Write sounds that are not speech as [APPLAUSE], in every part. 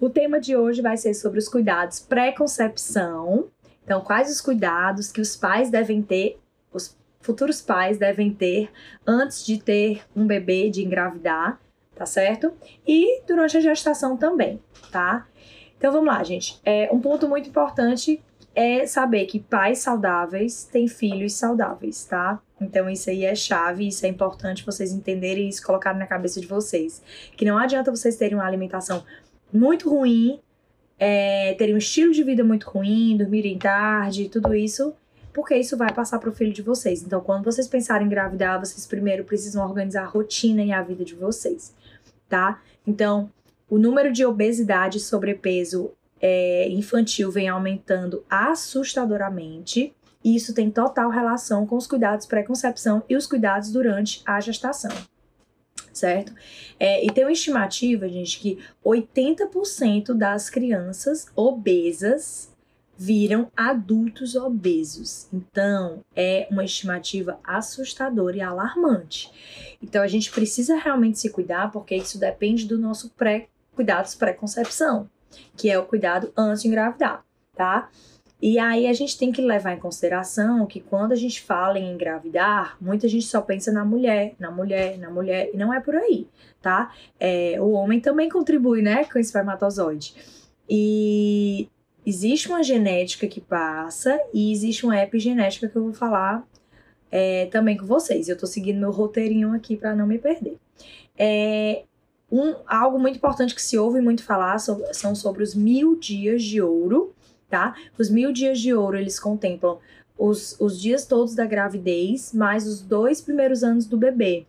O tema de hoje vai ser sobre os cuidados pré-concepção. Então, quais os cuidados que os pais devem ter, os futuros pais devem ter antes de ter um bebê, de engravidar, tá certo? E durante a gestação também, tá? Então vamos lá, gente. É, um ponto muito importante é saber que pais saudáveis têm filhos saudáveis, tá? Então isso aí é chave, isso é importante vocês entenderem isso, colocarem na cabeça de vocês. Que não adianta vocês terem uma alimentação muito ruim, é, terem um estilo de vida muito ruim, dormirem tarde, tudo isso, porque isso vai passar para o filho de vocês. Então, quando vocês pensarem em engravidar, vocês primeiro precisam organizar a rotina e a vida de vocês, tá? Então, o número de obesidade e sobrepeso é, infantil vem aumentando assustadoramente. E isso tem total relação com os cuidados pré-concepção e os cuidados durante a gestação. Certo? É, e tem uma estimativa, gente, que 80% das crianças obesas viram adultos obesos. Então, é uma estimativa assustadora e alarmante. Então, a gente precisa realmente se cuidar, porque isso depende do nosso pré cuidados pré-concepção que é o cuidado antes de engravidar, tá? E aí a gente tem que levar em consideração que quando a gente fala em engravidar, muita gente só pensa na mulher, na mulher, na mulher, e não é por aí, tá? É, o homem também contribui, né, com o espermatozoide. E existe uma genética que passa e existe uma epigenética que eu vou falar é, também com vocês. Eu tô seguindo meu roteirinho aqui para não me perder. É, um, algo muito importante que se ouve muito falar são sobre os mil dias de ouro, tá? Os mil dias de ouro, eles contemplam os, os dias todos da gravidez, mais os dois primeiros anos do bebê.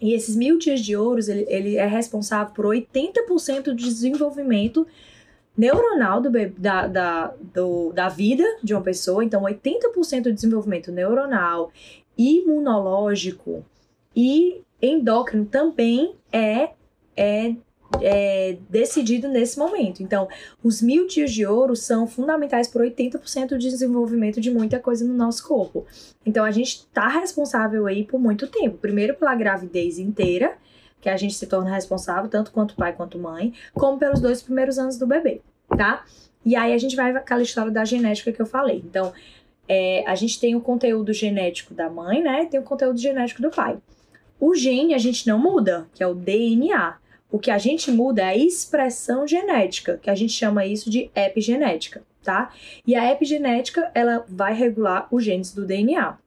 E esses mil dias de ouro, ele, ele é responsável por 80% do desenvolvimento neuronal do, da, da, do, da vida de uma pessoa. Então, 80% do desenvolvimento neuronal, imunológico e endócrino também é é, é decidido nesse momento. Então, os mil dias de ouro são fundamentais por 80% do desenvolvimento de muita coisa no nosso corpo. Então, a gente está responsável aí por muito tempo. Primeiro pela gravidez inteira, que a gente se torna responsável, tanto quanto pai quanto mãe, como pelos dois primeiros anos do bebê, tá? E aí a gente vai aquela história da genética que eu falei. Então, é, a gente tem o conteúdo genético da mãe, né? Tem o conteúdo genético do pai. O gene a gente não muda, que é o DNA. O que a gente muda é a expressão genética, que a gente chama isso de epigenética, tá? E a epigenética, ela vai regular os genes do DNA.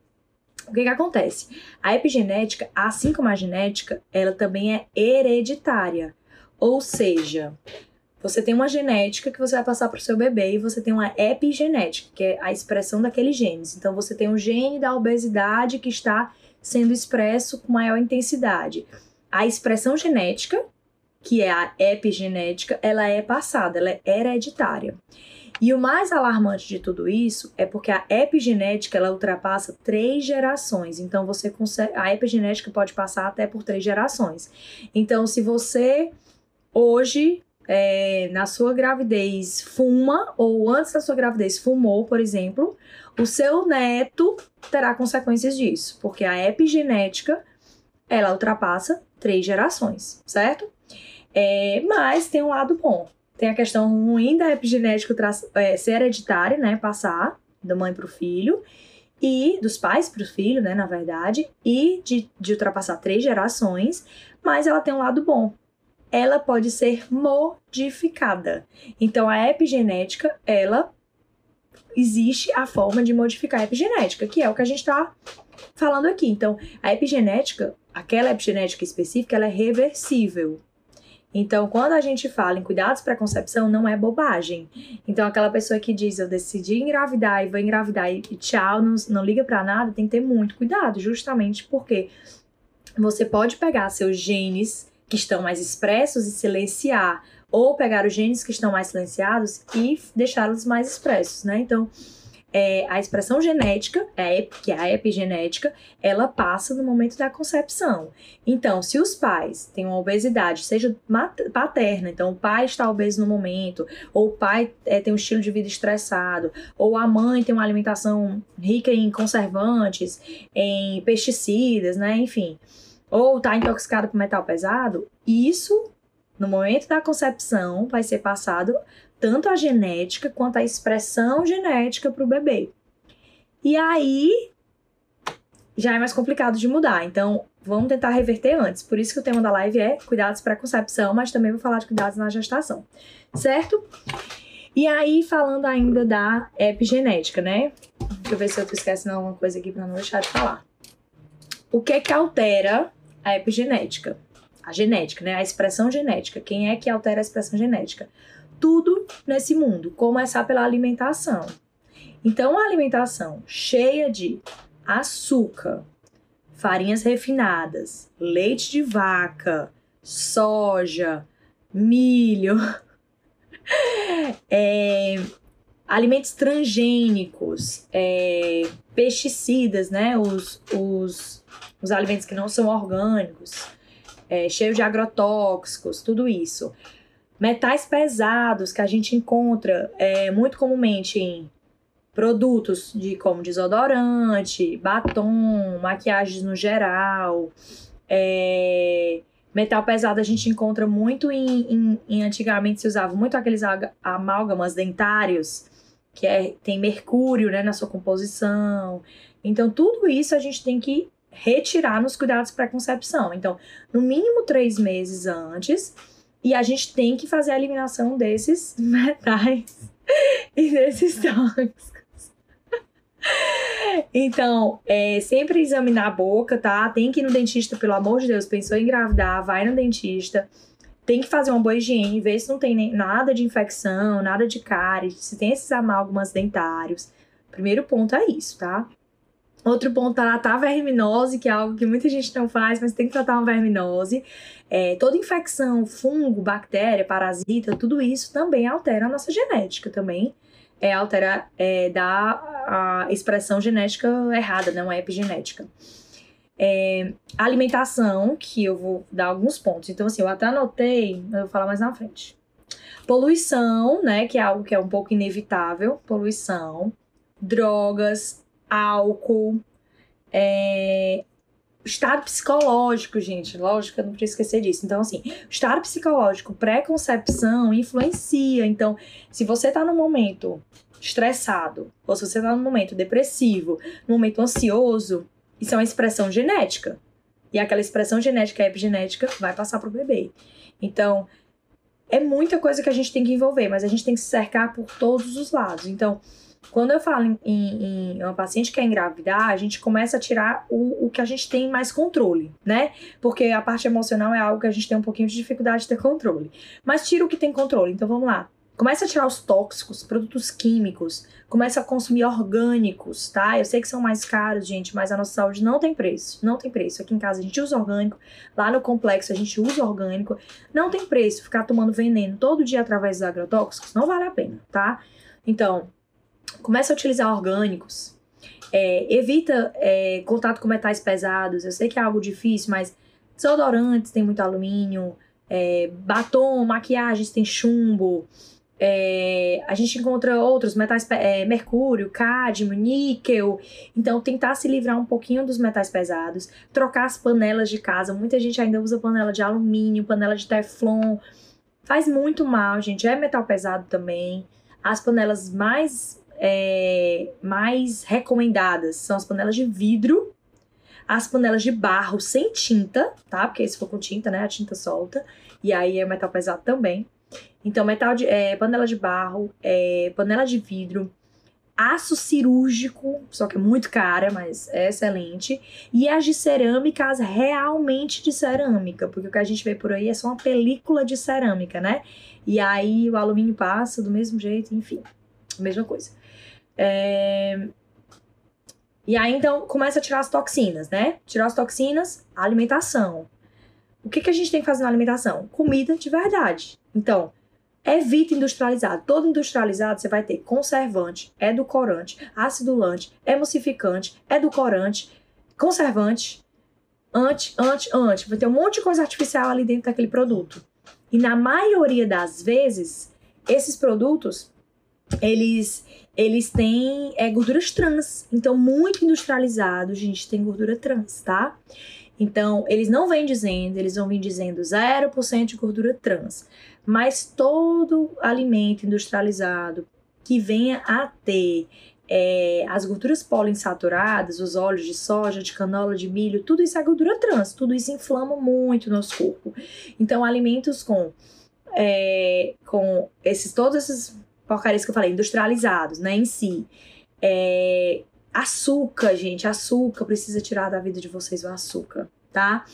O que, que acontece? A epigenética, assim como a genética, ela também é hereditária. Ou seja, você tem uma genética que você vai passar para o seu bebê e você tem uma epigenética, que é a expressão daqueles genes. Então você tem o gene da obesidade que está sendo expresso com maior intensidade. A expressão genética, que é a epigenética, ela é passada, ela é hereditária. E o mais alarmante de tudo isso é porque a epigenética ela ultrapassa três gerações. Então você consegue, a epigenética pode passar até por três gerações. Então, se você hoje é, na sua gravidez fuma ou antes da sua gravidez fumou, por exemplo, o seu neto terá consequências disso, porque a epigenética ela ultrapassa três gerações, certo? É, mas tem um lado bom. Tem a questão ruim da epigenética é, ser hereditária, né? Passar da mãe para o filho, e dos pais para o filho, né? Na verdade, e de, de ultrapassar três gerações, mas ela tem um lado bom. Ela pode ser modificada. Então, a epigenética, ela existe a forma de modificar a epigenética, que é o que a gente está falando aqui. Então, a epigenética, aquela epigenética específica, ela é reversível. Então, quando a gente fala em cuidados para concepção, não é bobagem. Então, aquela pessoa que diz eu decidi engravidar e vou engravidar e tchau, não, não liga para nada, tem que ter muito cuidado, justamente porque você pode pegar seus genes que estão mais expressos e silenciar, ou pegar os genes que estão mais silenciados e deixá-los mais expressos, né? Então, é, a expressão genética, que é a epigenética, ela passa no momento da concepção. Então, se os pais têm uma obesidade, seja paterna, então o pai está obeso no momento, ou o pai é, tem um estilo de vida estressado, ou a mãe tem uma alimentação rica em conservantes, em pesticidas, né, enfim, ou está intoxicado por metal pesado, isso no momento da concepção, vai ser passado tanto a genética quanto a expressão genética para o bebê. E aí já é mais complicado de mudar. Então, vamos tentar reverter antes. Por isso que o tema da live é cuidados pré-concepção, mas também vou falar de cuidados na gestação. Certo? E aí, falando ainda da epigenética, né? Deixa eu ver se eu tô esquecendo alguma coisa aqui para não deixar de falar. O que é que altera a epigenética? A genética, né? A expressão genética. Quem é que altera a expressão genética? Tudo nesse mundo. Começar pela alimentação. Então, a alimentação cheia de açúcar, farinhas refinadas, leite de vaca, soja, milho, [LAUGHS] é, alimentos transgênicos, é, pesticidas, né? Os, os, os alimentos que não são orgânicos, é, cheios de agrotóxicos, tudo isso. Metais pesados que a gente encontra é, muito comumente em produtos de como desodorante, batom, maquiagens no geral. É, metal pesado a gente encontra muito em, em, em, antigamente se usava muito aqueles amálgamas dentários que é, tem mercúrio né, na sua composição. Então, tudo isso a gente tem que retirar nos cuidados pré-concepção. Então, no mínimo três meses antes, e a gente tem que fazer a eliminação desses [LAUGHS] metais e desses [LAUGHS] tóxicos. Então, é, sempre examinar a boca, tá? Tem que ir no dentista, pelo amor de Deus. Pensou em engravidar, vai no dentista tem que fazer uma boa higiene, ver se não tem nem, nada de infecção, nada de cárie, se tem esses amálgamas dentários. Primeiro ponto é isso, tá? Outro ponto é tratar a verminose, que é algo que muita gente não faz, mas tem que tratar uma verminose. É, toda infecção, fungo, bactéria, parasita, tudo isso também altera a nossa genética também. É, altera, é, dá a expressão genética errada, não é epigenética. É, alimentação, que eu vou dar alguns pontos. Então, assim, eu até anotei, eu vou falar mais na frente. Poluição, né, que é algo que é um pouco inevitável. Poluição, drogas, álcool, é, estado psicológico, gente, lógico eu não preciso esquecer disso. Então, assim, estado psicológico, pré-concepção, influencia. Então, se você tá num momento estressado, ou se você tá num momento depressivo, num momento ansioso, isso é uma expressão genética. E aquela expressão genética epigenética vai passar para o bebê. Então, é muita coisa que a gente tem que envolver, mas a gente tem que se cercar por todos os lados. Então, quando eu falo em, em, em uma paciente que quer engravidar, a gente começa a tirar o, o que a gente tem mais controle, né? Porque a parte emocional é algo que a gente tem um pouquinho de dificuldade de ter controle. Mas tira o que tem controle. Então, vamos lá. Começa a tirar os tóxicos, produtos químicos, começa a consumir orgânicos, tá? Eu sei que são mais caros, gente, mas a nossa saúde não tem preço. Não tem preço. Aqui em casa a gente usa orgânico, lá no complexo a gente usa orgânico. Não tem preço ficar tomando veneno todo dia através dos agrotóxicos, não vale a pena, tá? Então, começa a utilizar orgânicos. É, evita é, contato com metais pesados. Eu sei que é algo difícil, mas desodorantes tem muito alumínio, é, batom, maquiagens tem chumbo. É, a gente encontra outros metais, é, mercúrio, cádmio, níquel. Então, tentar se livrar um pouquinho dos metais pesados, trocar as panelas de casa. Muita gente ainda usa panela de alumínio, panela de teflon. Faz muito mal, gente. É metal pesado também. As panelas mais, é, mais recomendadas são as panelas de vidro, as panelas de barro sem tinta, tá? Porque se for com tinta, né, a tinta solta. E aí é metal pesado também. Então, metal de, é, panela de barro, é, panela de vidro, aço cirúrgico, só que é muito cara, mas é excelente. E as de cerâmica, as realmente de cerâmica, porque o que a gente vê por aí é só uma película de cerâmica, né? E aí o alumínio passa do mesmo jeito, enfim, mesma coisa. É... E aí então começa a tirar as toxinas, né? Tirar as toxinas, alimentação. O que, que a gente tem que fazer na alimentação? Comida de verdade. Então, Evite industrializado. Todo industrializado você vai ter conservante, edulcorante, acidulante, emulsificante, edulcorante, conservante, anti, anti, anti. Vai ter um monte de coisa artificial ali dentro daquele produto. E na maioria das vezes, esses produtos, eles eles têm é, gorduras trans. Então, muito industrializado, gente, tem gordura trans, tá? Então, eles não vêm dizendo, eles vão vir dizendo 0% de gordura trans. Mas todo alimento industrializado que venha a ter é, as gorduras poliinsaturadas, os óleos de soja, de canola, de milho, tudo isso é gordura trans, tudo isso inflama muito o nosso corpo. Então, alimentos com, é, com esses, todos esses porcarias que eu falei, industrializados, né, em si. É, açúcar, gente, açúcar, precisa tirar da vida de vocês o açúcar, tá?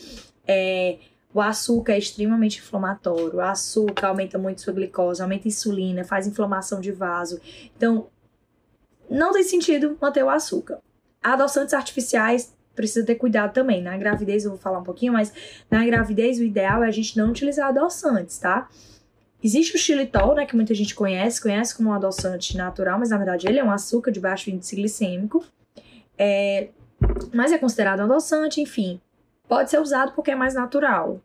É, o açúcar é extremamente inflamatório, o açúcar aumenta muito sua glicose, aumenta a insulina, faz inflamação de vaso. Então, não tem sentido manter o açúcar. Adoçantes artificiais precisa ter cuidado também. Na gravidez, eu vou falar um pouquinho, mas na gravidez o ideal é a gente não utilizar adoçantes, tá? Existe o xilitol, né, que muita gente conhece, conhece como um adoçante natural, mas na verdade ele é um açúcar de baixo índice glicêmico. É, mas é considerado um adoçante, enfim. Pode ser usado porque é mais natural.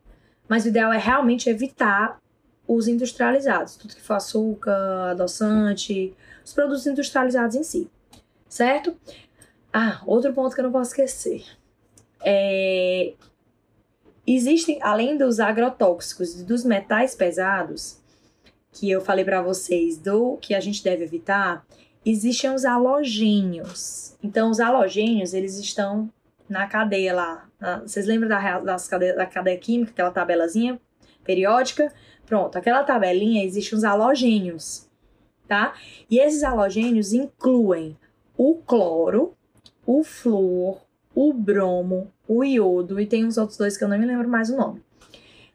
Mas o ideal é realmente evitar os industrializados, tudo que for açúcar, adoçante, os produtos industrializados em si. Certo? Ah, outro ponto que eu não posso esquecer. É, existem, além dos agrotóxicos e dos metais pesados, que eu falei para vocês do que a gente deve evitar, existem os halogênios. Então, os halogênios, eles estão na cadeia lá. Na, vocês lembram da, das cadeia, da cadeia química, aquela tabelazinha periódica? Pronto, aquela tabelinha existe uns halogênios, tá? E esses halogênios incluem o cloro, o flúor, o bromo, o iodo e tem uns outros dois que eu não me lembro mais o nome.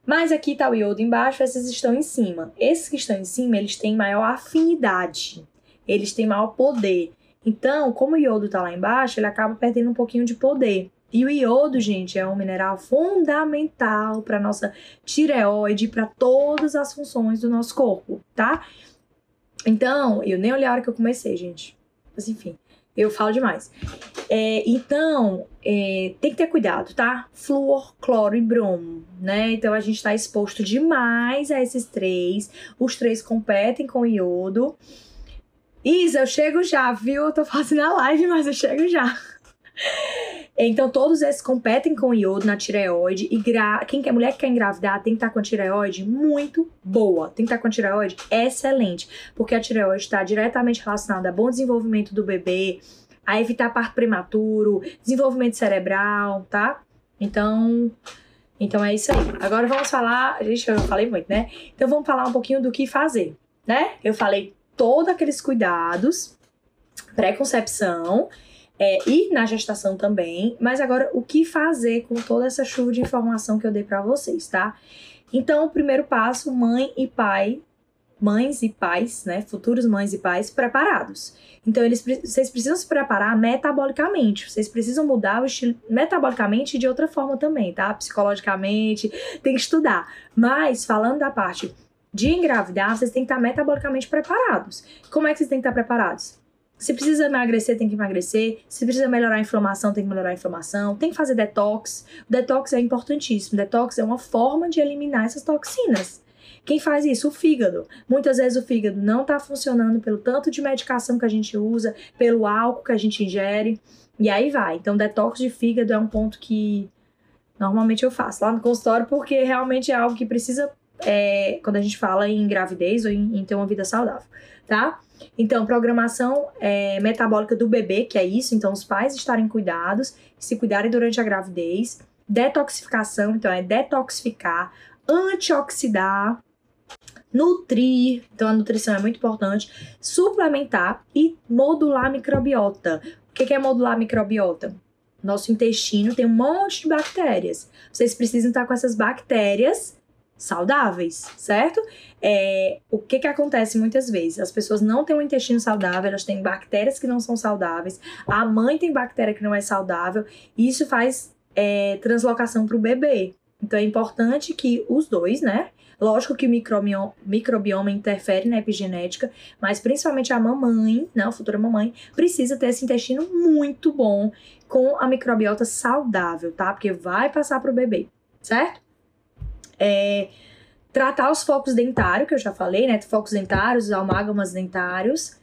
Mas aqui está o iodo embaixo, esses estão em cima. Esses que estão em cima, eles têm maior afinidade, eles têm maior poder. Então, como o iodo está lá embaixo, ele acaba perdendo um pouquinho de poder. E o iodo, gente, é um mineral fundamental para nossa tireoide, para todas as funções do nosso corpo, tá? Então, eu nem olhei a hora que eu comecei, gente. Mas enfim. Eu falo demais. É, então, é, tem que ter cuidado, tá? Flúor, cloro e bromo, né? Então, a gente está exposto demais a esses três. Os três competem com iodo. Isa, eu chego já, viu? Eu tô fazendo a live, mas eu chego já. Então, todos esses competem com iodo na tireoide. E gra... quem quer mulher que quer engravidar tem que estar tá com a tireoide muito boa. Tem que estar tá com a tireoide excelente. Porque a tireoide está diretamente relacionada a bom desenvolvimento do bebê, a evitar parto prematuro, desenvolvimento cerebral, tá? Então. Então é isso aí. Agora vamos falar. Gente, eu falei muito, né? Então vamos falar um pouquinho do que fazer, né? Eu falei todos aqueles cuidados, pré-concepção é, e na gestação também. Mas agora, o que fazer com toda essa chuva de informação que eu dei para vocês, tá? Então, o primeiro passo, mãe e pai, mães e pais, né, futuros mães e pais preparados. Então, eles, vocês precisam se preparar metabolicamente, vocês precisam mudar o estilo metabolicamente de outra forma também, tá? Psicologicamente, tem que estudar. Mas, falando da parte de engravidar, vocês têm que estar metabolicamente preparados. Como é que vocês têm que estar preparados? Se precisa emagrecer, tem que emagrecer. Se precisa melhorar a inflamação, tem que melhorar a inflamação. Tem que fazer detox. Detox é importantíssimo. Detox é uma forma de eliminar essas toxinas. Quem faz isso? O fígado. Muitas vezes o fígado não está funcionando pelo tanto de medicação que a gente usa, pelo álcool que a gente ingere. E aí vai. Então, detox de fígado é um ponto que normalmente eu faço lá no consultório, porque realmente é algo que precisa, é, quando a gente fala em gravidez ou em, em ter uma vida saudável, tá? Então, programação é, metabólica do bebê, que é isso, então os pais estarem cuidados, se cuidarem durante a gravidez. Detoxificação, então é detoxificar, antioxidar, nutrir, então a nutrição é muito importante, suplementar e modular a microbiota. O que é modular a microbiota? Nosso intestino tem um monte de bactérias. Vocês precisam estar com essas bactérias saudáveis, certo? É, o que que acontece muitas vezes? As pessoas não têm um intestino saudável, elas têm bactérias que não são saudáveis, a mãe tem bactéria que não é saudável, e isso faz é, translocação para o bebê. Então é importante que os dois, né? Lógico que o microbioma, microbioma interfere na epigenética, mas principalmente a mamãe, né, a futura mamãe, precisa ter esse intestino muito bom com a microbiota saudável, tá? Porque vai passar para o bebê, certo? É, tratar os focos dentários, que eu já falei, né? Focos dentários, amálgamas dentários.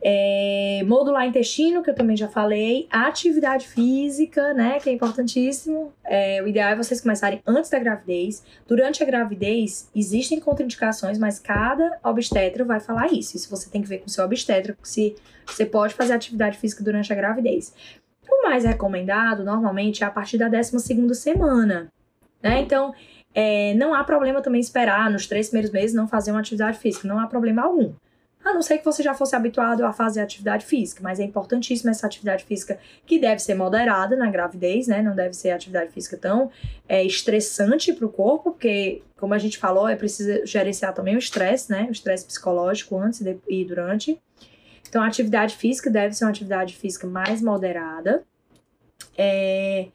É, modular intestino, que eu também já falei. Atividade física, né? Que é importantíssimo. É, o ideal é vocês começarem antes da gravidez. Durante a gravidez, existem contraindicações, mas cada obstetra vai falar isso. Isso você tem que ver com o seu obstetra, se você pode fazer atividade física durante a gravidez. O mais recomendado, normalmente, é a partir da 12 semana. Né? Então, é, não há problema também esperar nos três primeiros meses não fazer uma atividade física. Não há problema algum. A não ser que você já fosse habituado a fazer atividade física, mas é importantíssima essa atividade física que deve ser moderada na gravidez, né? Não deve ser atividade física tão é, estressante para o corpo, porque, como a gente falou, é preciso gerenciar também o estresse, né? O estresse psicológico antes e durante. Então, a atividade física deve ser uma atividade física mais moderada. É,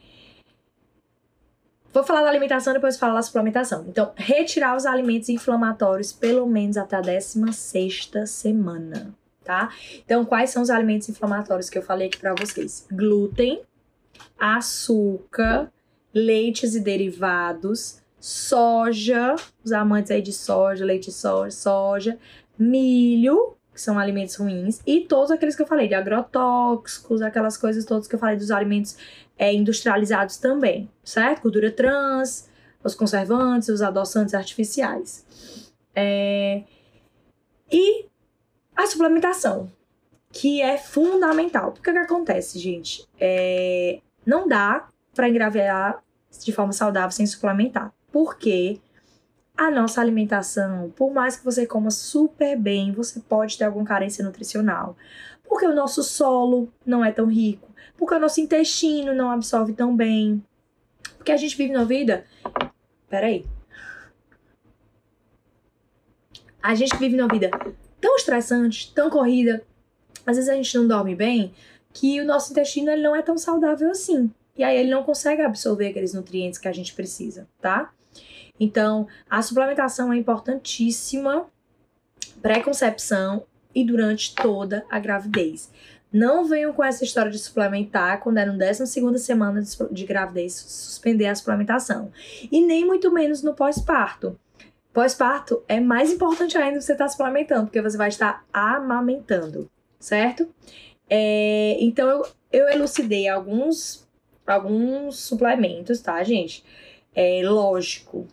Vou falar da alimentação, depois falar da suplementação. Então, retirar os alimentos inflamatórios pelo menos até a 16 semana, tá? Então, quais são os alimentos inflamatórios que eu falei aqui para vocês? Glúten, açúcar, leites e derivados, soja, os amantes aí de soja, leite de soja, soja, milho, que são alimentos ruins, e todos aqueles que eu falei, de agrotóxicos, aquelas coisas todas que eu falei dos alimentos é, industrializados também, certo? Gordura trans, os conservantes, os adoçantes artificiais. É... E a suplementação, que é fundamental. Porque o que acontece, gente? É... Não dá para engravidar de forma saudável sem suplementar. Porque a nossa alimentação, por mais que você coma super bem, você pode ter alguma carência nutricional. Porque o nosso solo não é tão rico, porque o nosso intestino não absorve tão bem. Porque a gente vive uma vida. Peraí. A gente vive uma vida tão estressante, tão corrida. Às vezes a gente não dorme bem, que o nosso intestino ele não é tão saudável assim. E aí ele não consegue absorver aqueles nutrientes que a gente precisa, tá? Então, a suplementação é importantíssima pré-concepção e durante toda a gravidez. Não venham com essa história de suplementar quando é no 12 semana de gravidez suspender a suplementação. E nem muito menos no pós-parto. Pós-parto é mais importante ainda você estar tá suplementando, porque você vai estar amamentando, certo? É, então eu, eu elucidei alguns, alguns suplementos, tá, gente? É lógico,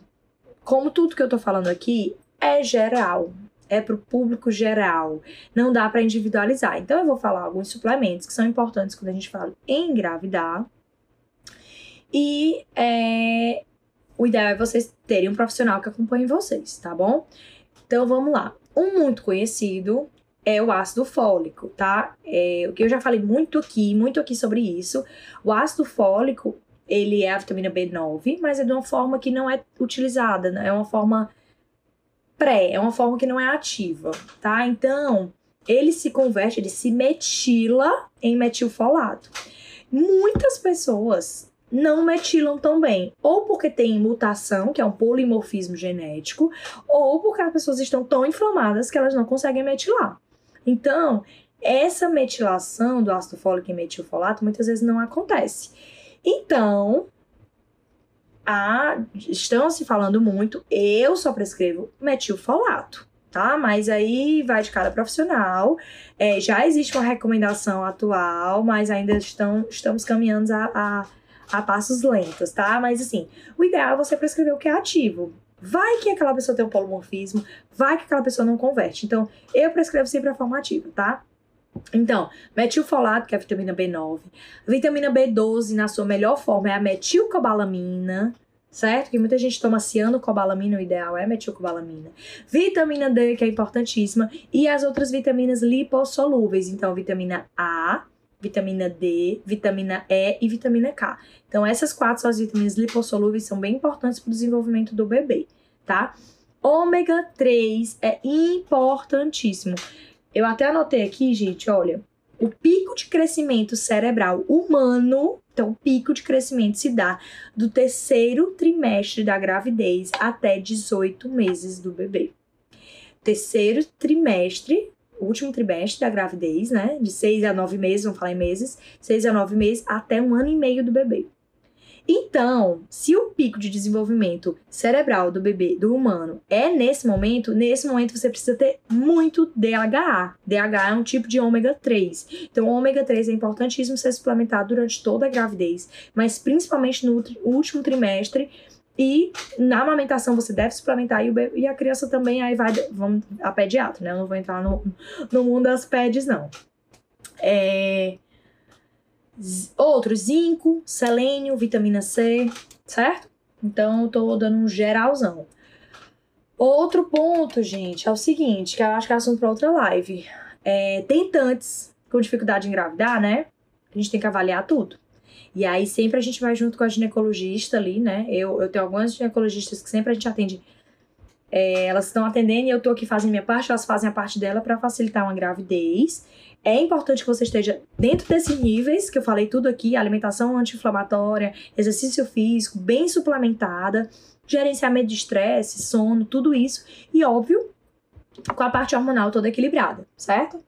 como tudo que eu tô falando aqui é geral, é para o público geral, não dá para individualizar. Então eu vou falar alguns suplementos que são importantes quando a gente fala em engravidar. E é, o ideal é vocês terem um profissional que acompanhe vocês, tá bom? Então vamos lá. Um muito conhecido é o ácido fólico, tá? É, o que eu já falei muito aqui, muito aqui sobre isso. O ácido fólico, ele é a vitamina B9, mas é de uma forma que não é utilizada, né? é uma forma pré, é uma forma que não é ativa, tá? Então, ele se converte, ele se metila em metilfolato. Muitas pessoas não metilam tão bem, ou porque tem mutação, que é um polimorfismo genético, ou porque as pessoas estão tão inflamadas que elas não conseguem metilar. Então, essa metilação do ácido fólico em metilfolato muitas vezes não acontece. Então, a, estão se falando muito, eu só prescrevo metilfolato, tá? Mas aí vai de cada profissional. É, já existe uma recomendação atual, mas ainda estão, estamos caminhando a, a, a passos lentos, tá? Mas assim, o ideal é você prescrever o que é ativo. Vai que aquela pessoa tem um polomorfismo, vai que aquela pessoa não converte. Então, eu prescrevo sempre a forma ativa, tá? Então, metilfolato, que é a vitamina B9. Vitamina B12, na sua melhor forma, é a metilcobalamina, certo? Que muita gente toma cianocobalamina, o ideal é metilcobalamina. Vitamina D, que é importantíssima. E as outras vitaminas lipossolúveis. Então, vitamina A, vitamina D, vitamina E e vitamina K. Então, essas quatro são as vitaminas lipossolúveis, são bem importantes para o desenvolvimento do bebê, tá? Ômega 3 é importantíssimo. Eu até anotei aqui, gente, olha, o pico de crescimento cerebral humano, então o pico de crescimento se dá do terceiro trimestre da gravidez até 18 meses do bebê. Terceiro trimestre, último trimestre da gravidez, né? De 6 a 9 meses, vamos falar em meses, 6 a 9 meses até um ano e meio do bebê. Então, se o pico de desenvolvimento cerebral do bebê, do humano, é nesse momento, nesse momento você precisa ter muito DHA. DHA é um tipo de ômega 3. Então, ômega 3 é importantíssimo ser suplementado durante toda a gravidez, mas principalmente no último trimestre. E na amamentação você deve suplementar e, bebê, e a criança também aí vai. Vamos a pediatra, né? Eu não vou entrar no, no mundo das peds, não. É, outros, zinco, selênio, vitamina C, certo? Então, eu tô dando um geralzão. Outro ponto, gente, é o seguinte, que eu acho que é assunto para outra live. É, tentantes com dificuldade em engravidar, né? A gente tem que avaliar tudo. E aí sempre a gente vai junto com a ginecologista ali, né? Eu, eu tenho algumas ginecologistas que sempre a gente atende. É, elas estão atendendo e eu tô aqui fazendo minha parte, elas fazem a parte dela para facilitar uma gravidez. É importante que você esteja dentro desses níveis que eu falei tudo aqui: alimentação anti-inflamatória, exercício físico, bem suplementada, gerenciamento de estresse, sono, tudo isso. E óbvio, com a parte hormonal toda equilibrada, certo?